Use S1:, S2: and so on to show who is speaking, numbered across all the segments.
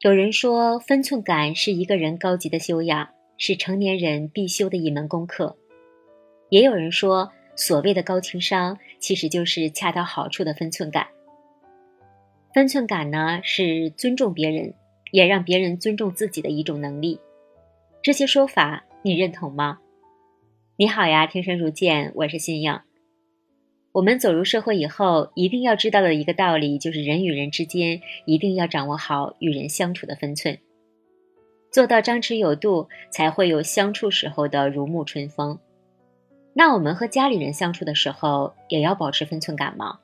S1: 有人说，分寸感是一个人高级的修养，是成年人必修的一门功课。也有人说，所谓的高情商，其实就是恰到好处的分寸感。分寸感呢，是尊重别人，也让别人尊重自己的一种能力。这些说法，你认同吗？你好呀，听声如见，我是新颖。我们走入社会以后，一定要知道的一个道理，就是人与人之间一定要掌握好与人相处的分寸，做到张弛有度，才会有相处时候的如沐春风。那我们和家里人相处的时候，也要保持分寸感吗？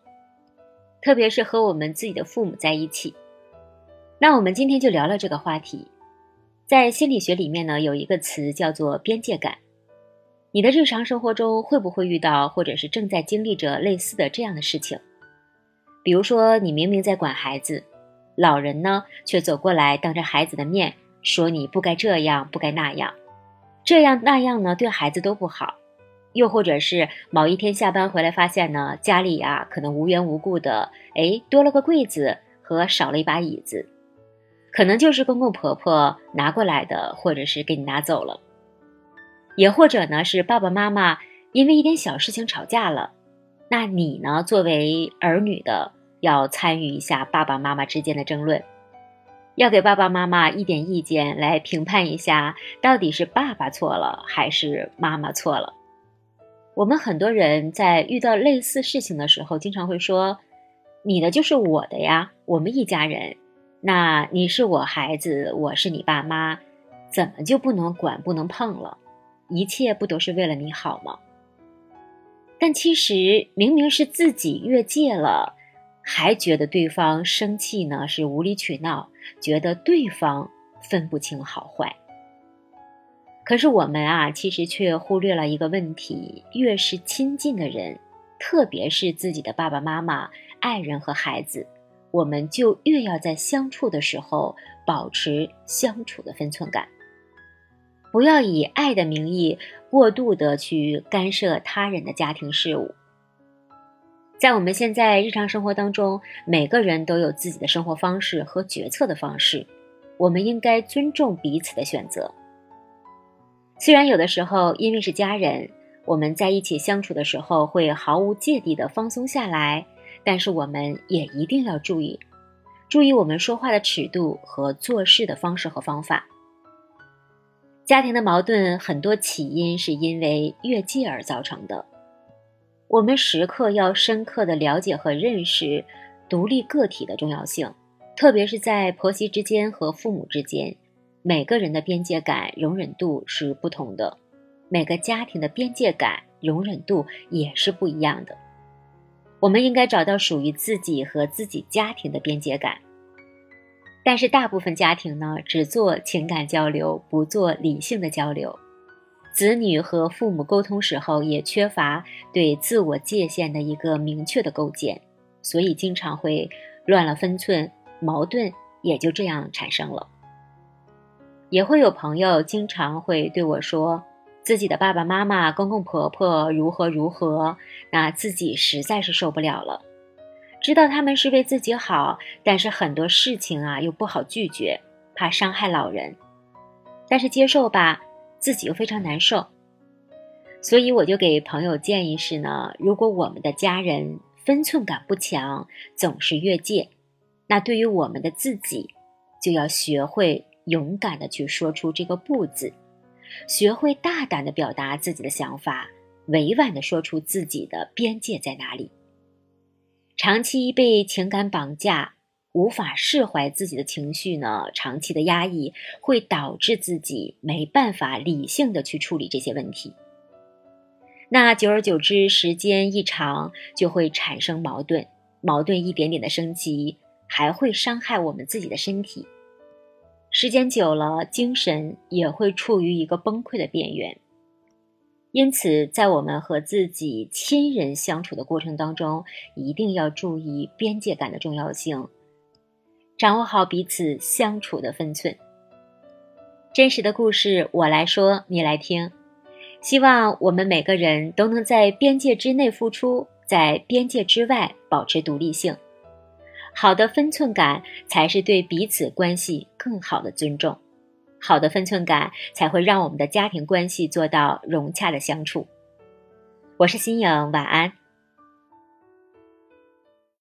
S1: 特别是和我们自己的父母在一起。那我们今天就聊聊这个话题。在心理学里面呢，有一个词叫做边界感。你的日常生活中会不会遇到，或者是正在经历着类似的这样的事情？比如说，你明明在管孩子，老人呢却走过来，当着孩子的面说你不该这样，不该那样，这样那样呢对孩子都不好。又或者是某一天下班回来，发现呢家里呀可能无缘无故的，哎多了个柜子和少了一把椅子，可能就是公公婆婆拿过来的，或者是给你拿走了。也或者呢，是爸爸妈妈因为一点小事情吵架了，那你呢，作为儿女的，要参与一下爸爸妈妈之间的争论，要给爸爸妈妈一点意见，来评判一下到底是爸爸错了还是妈妈错了。我们很多人在遇到类似事情的时候，经常会说：“你的就是我的呀，我们一家人，那你是我孩子，我是你爸妈，怎么就不能管不能碰了？”一切不都是为了你好吗？但其实明明是自己越界了，还觉得对方生气呢，是无理取闹，觉得对方分不清好坏。可是我们啊，其实却忽略了一个问题：越是亲近的人，特别是自己的爸爸妈妈、爱人和孩子，我们就越要在相处的时候保持相处的分寸感。不要以爱的名义过度的去干涉他人的家庭事务。在我们现在日常生活当中，每个人都有自己的生活方式和决策的方式，我们应该尊重彼此的选择。虽然有的时候因为是家人，我们在一起相处的时候会毫无芥蒂的放松下来，但是我们也一定要注意，注意我们说话的尺度和做事的方式和方法。家庭的矛盾很多起因是因为越界而造成的。我们时刻要深刻的了解和认识独立个体的重要性，特别是在婆媳之间和父母之间，每个人的边界感容忍度是不同的，每个家庭的边界感容忍度也是不一样的。我们应该找到属于自己和自己家庭的边界感。但是大部分家庭呢，只做情感交流，不做理性的交流。子女和父母沟通时候，也缺乏对自我界限的一个明确的构建，所以经常会乱了分寸，矛盾也就这样产生了。也会有朋友经常会对我说，自己的爸爸妈妈、公公婆婆如何如何，那自己实在是受不了了。知道他们是为自己好，但是很多事情啊又不好拒绝，怕伤害老人，但是接受吧，自己又非常难受。所以我就给朋友建议是呢，如果我们的家人分寸感不强，总是越界，那对于我们的自己，就要学会勇敢的去说出这个不字，学会大胆的表达自己的想法，委婉的说出自己的边界在哪里。长期被情感绑架，无法释怀自己的情绪呢？长期的压抑会导致自己没办法理性的去处理这些问题。那久而久之，时间一长就会产生矛盾，矛盾一点点的升级，还会伤害我们自己的身体。时间久了，精神也会处于一个崩溃的边缘。因此，在我们和自己亲人相处的过程当中，一定要注意边界感的重要性，掌握好彼此相处的分寸。真实的故事，我来说，你来听。希望我们每个人都能在边界之内付出，在边界之外保持独立性。好的分寸感才是对彼此关系更好的尊重。好的分寸感才会让我们的家庭关系做到融洽的相处。我是新颖，晚安。